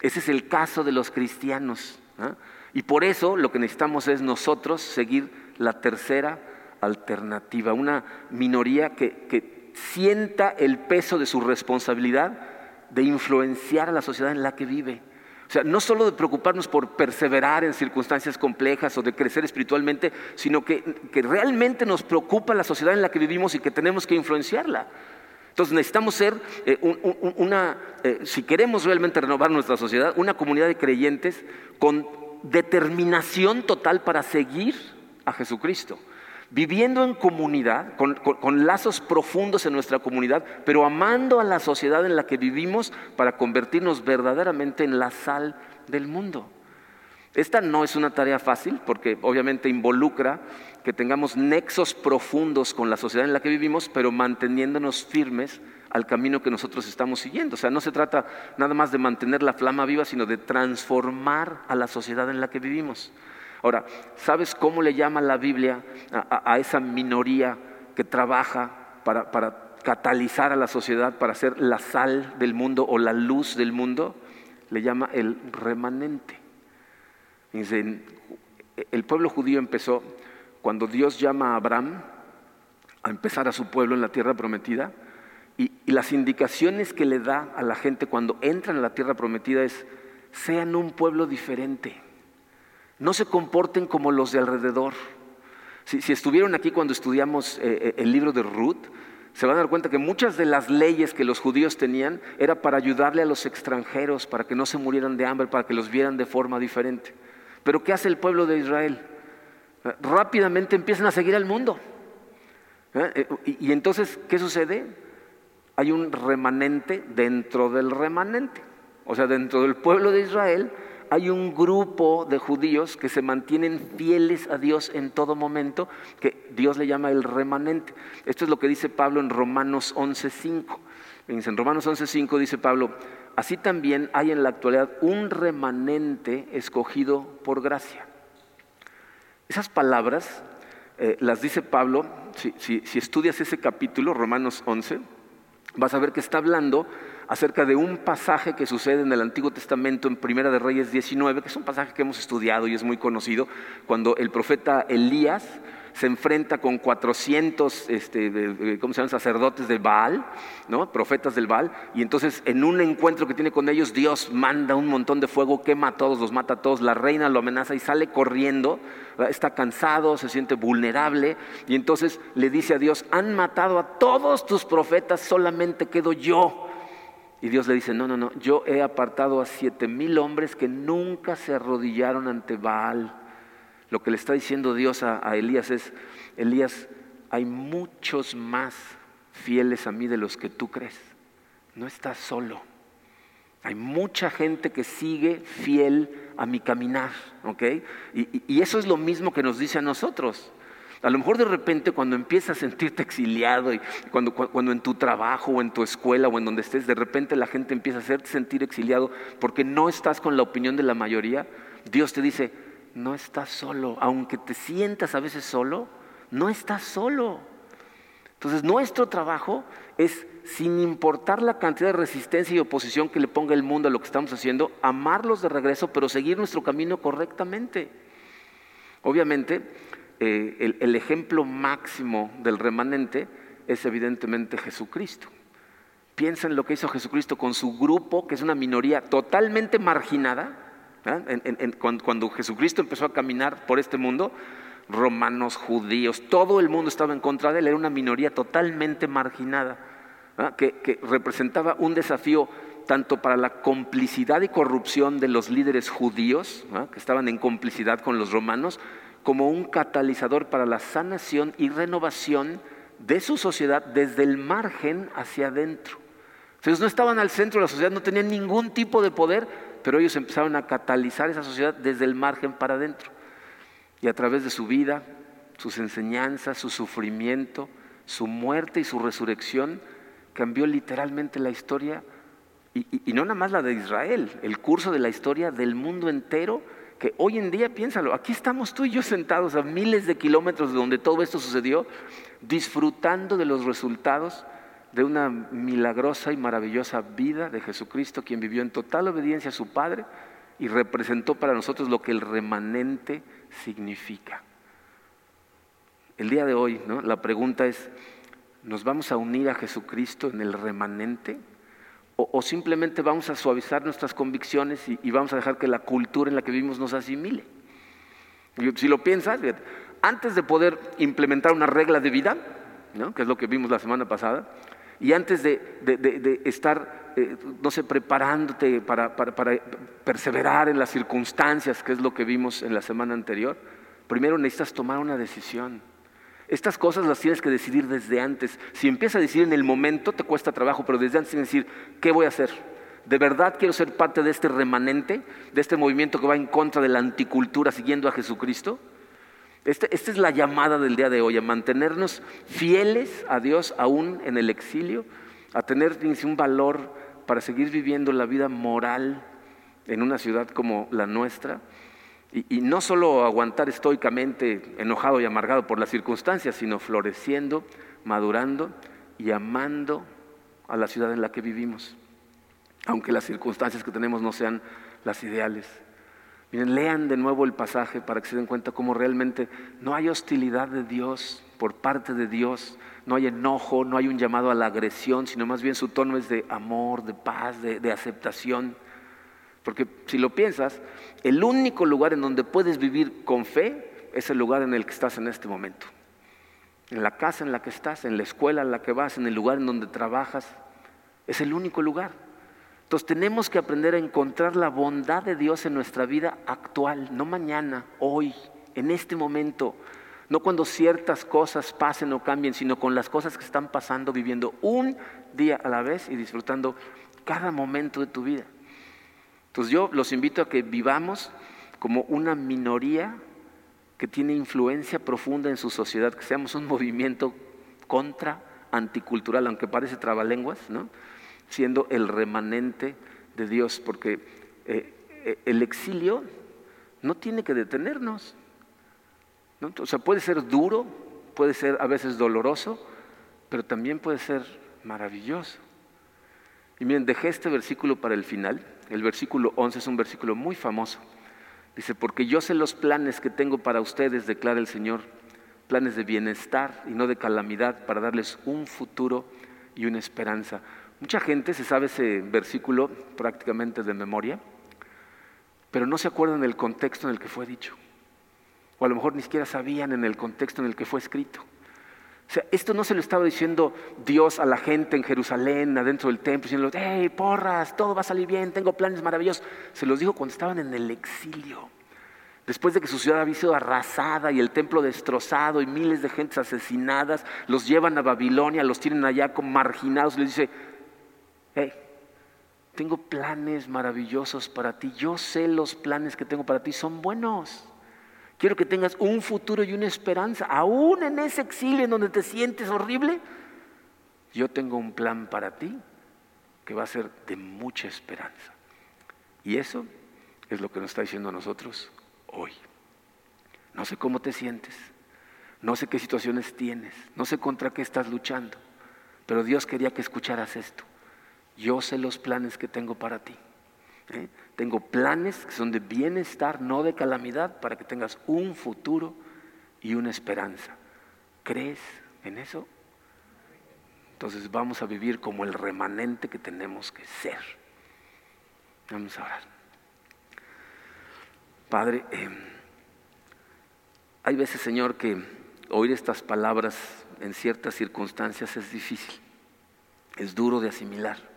Ese es el caso de los cristianos. ¿ah? Y por eso lo que necesitamos es nosotros seguir la tercera alternativa, una minoría que, que sienta el peso de su responsabilidad de influenciar a la sociedad en la que vive. O sea, no solo de preocuparnos por perseverar en circunstancias complejas o de crecer espiritualmente, sino que, realmente nos preocupa la sociedad en la que vivimos y que tenemos que influenciarla. Entonces necesitamos ser eh, una, eh, si queremos realmente renovar nuestra sociedad, una comunidad de creyentes con determinación total para seguir a Jesucristo. Viviendo en comunidad, con, lazos profundos en nuestra comunidad, pero amando a la sociedad en la que vivimos para convertirnos verdaderamente en la sal del mundo. Esta no es una tarea fácil porque obviamente involucra que tengamos nexos profundos con la sociedad en la que vivimos, pero manteniéndonos firmes al camino que nosotros estamos siguiendo. O sea, no se trata nada más de mantener la flama viva, sino de transformar a la sociedad en la que vivimos. Ahora, ¿sabes cómo le llama la Biblia a, esa minoría que trabaja para, catalizar a la sociedad, para ser la sal del mundo o la luz del mundo? Le llama el remanente. el pueblo judío empezó cuando Dios llama a Abraham a empezar a su pueblo en la tierra prometida. Y, y, las indicaciones que le da a la gente cuando entran a la tierra prometida es, sean un pueblo diferente no se comporten como los de alrededor. Si, estuvieron aquí cuando estudiamos eh, eh, el libro de Ruth, se van a dar cuenta que muchas de las leyes que los judíos tenían era para ayudarle a los extranjeros, para que no se murieran de hambre, para que los vieran de forma diferente. Pero ¿qué hace el pueblo de Israel? Eh, rápidamente empiezan a seguir al mundo. Y entonces, ¿qué sucede? Hay un remanente dentro del remanente. O sea, dentro del pueblo de Israel hay un grupo de judíos que se mantienen fieles a Dios en todo momento, que Dios le llama el remanente. Esto es lo que dice Pablo en Romanos 11.5. En Romanos 11.5 dice Pablo, así también hay en la actualidad un remanente escogido por gracia. Esas palabras eh, las dice Pablo, si, si estudias ese capítulo, Romanos 11, vas a ver que está hablando acerca de un pasaje que sucede en el Antiguo Testamento en Primera de Reyes 19, que es un pasaje que hemos estudiado y es muy conocido, cuando el profeta Elías se enfrenta con 400 este, ¿cómo se llaman? sacerdotes del Baal, ¿no? profetas del Baal, y entonces en un encuentro que tiene con ellos, Dios manda un montón de fuego, quema a todos, los mata a todos, la reina lo amenaza y sale corriendo, está cansado, se siente vulnerable, y entonces le dice a Dios, han matado a todos tus profetas, solamente quedo yo. Y Dios le dice, no, no, no, yo he apartado a siete mil hombres que nunca se arrodillaron ante Baal. Lo que le está diciendo Dios a, Elías es, Elías, hay muchos más fieles a mí de los que tú crees. No estás solo. Hay mucha gente que sigue fiel a mi caminar, ¿ok? Y, y, eso es lo mismo que nos dice a nosotros. A lo mejor de repente cuando empiezas a sentirte exiliado y cuando, cuando en tu trabajo o en tu escuela o en donde estés, de repente la gente empieza a hacerte sentir exiliado porque no estás con la opinión de la mayoría, Dios te dice, no estás solo, aunque te sientas a veces solo, no estás solo. Entonces nuestro trabajo es, sin importar la cantidad de resistencia y oposición que le ponga el mundo a lo que estamos haciendo, amarlos de regreso, pero seguir nuestro camino correctamente. Obviamente, eh, el, ejemplo máximo del remanente es evidentemente Jesucristo. Piensa en lo que hizo Jesucristo con su grupo, que es una minoría totalmente marginada. cuando, Jesucristo empezó a caminar por este mundo, romanos, judíos, todo el mundo estaba en contra de él, era una minoría totalmente marginada, que, que, representaba un desafío tanto para la complicidad y corrupción de los líderes judíos, que estaban en complicidad con los romanos, como un catalizador para la sanación y renovación de su sociedad desde el margen hacia adentro. Ellos no estaban al centro de la sociedad, no tenían ningún tipo de poder, pero ellos empezaron a catalizar esa sociedad desde el margen para adentro. Y a través de su vida, sus enseñanzas, su sufrimiento, su muerte y su resurrección, cambió literalmente la historia, y, y no nada más la de Israel, el curso de la historia del mundo entero que hoy en día, piénsalo, aquí estamos tú y yo sentados a miles de kilómetros de donde todo esto sucedió, disfrutando de los resultados de una milagrosa y maravillosa vida de Jesucristo, quien vivió en total obediencia a su Padre y representó para nosotros lo que el remanente significa. El día de hoy, ¿no? la pregunta es, ¿nos vamos a unir a Jesucristo en el remanente? O, simplemente vamos a suavizar nuestras convicciones y, vamos a dejar que la cultura en la que vivimos nos asimile. Si lo piensas, antes de poder implementar una regla de vida, que es lo que vimos la semana pasada, y antes de, estar, eh, no sé, preparándote para, para, perseverar en las circunstancias, que es lo que vimos en la semana anterior, primero necesitas tomar una decisión. Estas cosas las tienes que decidir desde antes. Si empiezas a decidir en el momento, te cuesta trabajo, pero desde antes tienes que decir, ¿qué voy a hacer? ¿De verdad quiero ser parte de este remanente, de este movimiento que va en contra de la anticultura siguiendo a Jesucristo? Este, esta es la llamada del día de hoy, a mantenernos fieles a Dios aún en el exilio, a tener un valor para seguir viviendo la vida moral en una ciudad como la nuestra y, no solo aguantar estoicamente enojado y amargado por las circunstancias, sino floreciendo, madurando y amando a la ciudad en la que vivimos, aunque las circunstancias que tenemos no sean las ideales. Miren, lean de nuevo el pasaje para que se den cuenta cómo realmente no hay hostilidad de Dios por parte de Dios, no hay enojo, no hay un llamado a la agresión, sino más bien su tono es de amor, de paz, de aceptación. Porque si lo piensas, el único lugar en donde puedes vivir con fe es el lugar en el que estás en este momento. En la casa en la que estás, en la escuela en la que vas, en el lugar en donde trabajas. Es el único lugar. Entonces tenemos que aprender a encontrar la bondad de Dios en nuestra vida actual, no mañana, hoy, en este momento. No cuando ciertas cosas pasen o cambien, sino con las cosas que están pasando, viviendo un día a la vez y disfrutando cada momento de tu vida. Entonces yo los invito a que vivamos como una minoría que tiene influencia profunda en su sociedad, que seamos un movimiento contra anticultural, aunque parece trabalenguas, ¿no? siendo el remanente de Dios, porque eh, eh, el exilio no tiene que detenernos. O sea, puede ser duro, puede ser a veces doloroso, pero también puede ser maravilloso. Y miren, dejé este versículo para el final, el versículo 11 es un versículo muy famoso. Dice, porque yo sé los planes que tengo para ustedes, declara el Señor, planes de bienestar y no de calamidad, para darles un futuro y una esperanza. Mucha gente se sabe ese versículo prácticamente de memoria, pero no se acuerdan del contexto en el que fue dicho. O a lo mejor ni siquiera sabían en el contexto en el que fue escrito. O sea, esto no se lo estaba diciendo Dios a la gente en Jerusalén, adentro del templo, diciendo, hey, porras, todo va a salir bien, tengo planes maravillosos. Se los dijo cuando estaban en el exilio. Después de que su ciudad había sido arrasada y el templo destrozado y miles de gentes asesinadas, los llevan a Babilonia, los tienen allá como marginados. Les dice, hey, tengo planes maravillosos para ti. Yo sé los planes que tengo para ti, son buenos. Quiero que tengas un futuro y una esperanza, aún en ese exilio en donde te sientes horrible. Yo tengo un plan para ti que va a ser de mucha esperanza. Y eso es lo que nos está diciendo a nosotros hoy. No sé cómo te sientes, no sé qué situaciones tienes, no sé contra qué estás luchando, pero Dios quería que escucharas esto. Yo sé los planes que tengo para ti. ¿eh? Tengo planes que son de bienestar, no de calamidad, para que tengas un futuro y una esperanza. ¿Crees en eso? Entonces vamos a vivir como el remanente que tenemos que ser. Vamos a orar. Padre, eh, hay veces, Señor, que oír estas palabras en ciertas circunstancias es difícil, es duro de asimilar.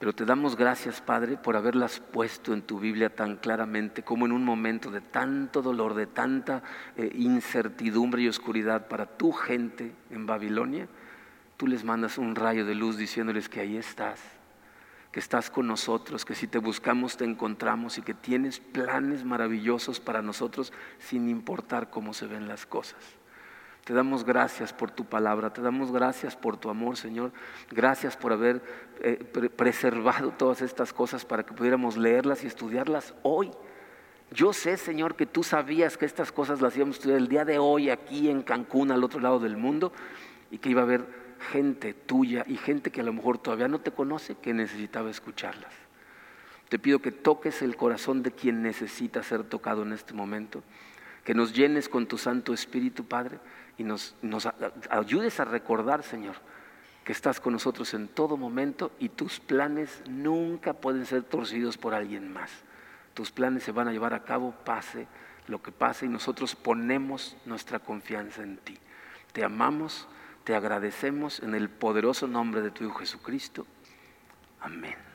Pero te damos gracias, Padre, por haberlas puesto en tu Biblia tan claramente como en un momento de tanto dolor, de tanta eh, incertidumbre y oscuridad para tu gente en Babilonia. Tú les mandas un rayo de luz diciéndoles que ahí estás, que estás con nosotros, que si te buscamos te encontramos y que tienes planes maravillosos para nosotros sin importar cómo se ven las cosas. Te damos gracias por tu palabra, te damos gracias por tu amor, Señor. Gracias por haber eh, preservado todas estas cosas para que pudiéramos leerlas y estudiarlas hoy. Yo sé, Señor, que tú sabías que estas cosas las íbamos a estudiar el día de hoy aquí en Cancún, al otro lado del mundo, y que iba a haber gente tuya y gente que a lo mejor todavía no te conoce que necesitaba escucharlas. Te pido que toques el corazón de quien necesita ser tocado en este momento, que nos llenes con tu Santo Espíritu, Padre y nos, ayudes a recordar, Señor, que estás con nosotros en todo momento y tus planes nunca pueden ser torcidos por alguien más. Tus planes se van a llevar a cabo, pase lo que pase, y nosotros ponemos nuestra confianza en ti. Te amamos, te agradecemos en el poderoso nombre de tu Hijo Jesucristo. Amén.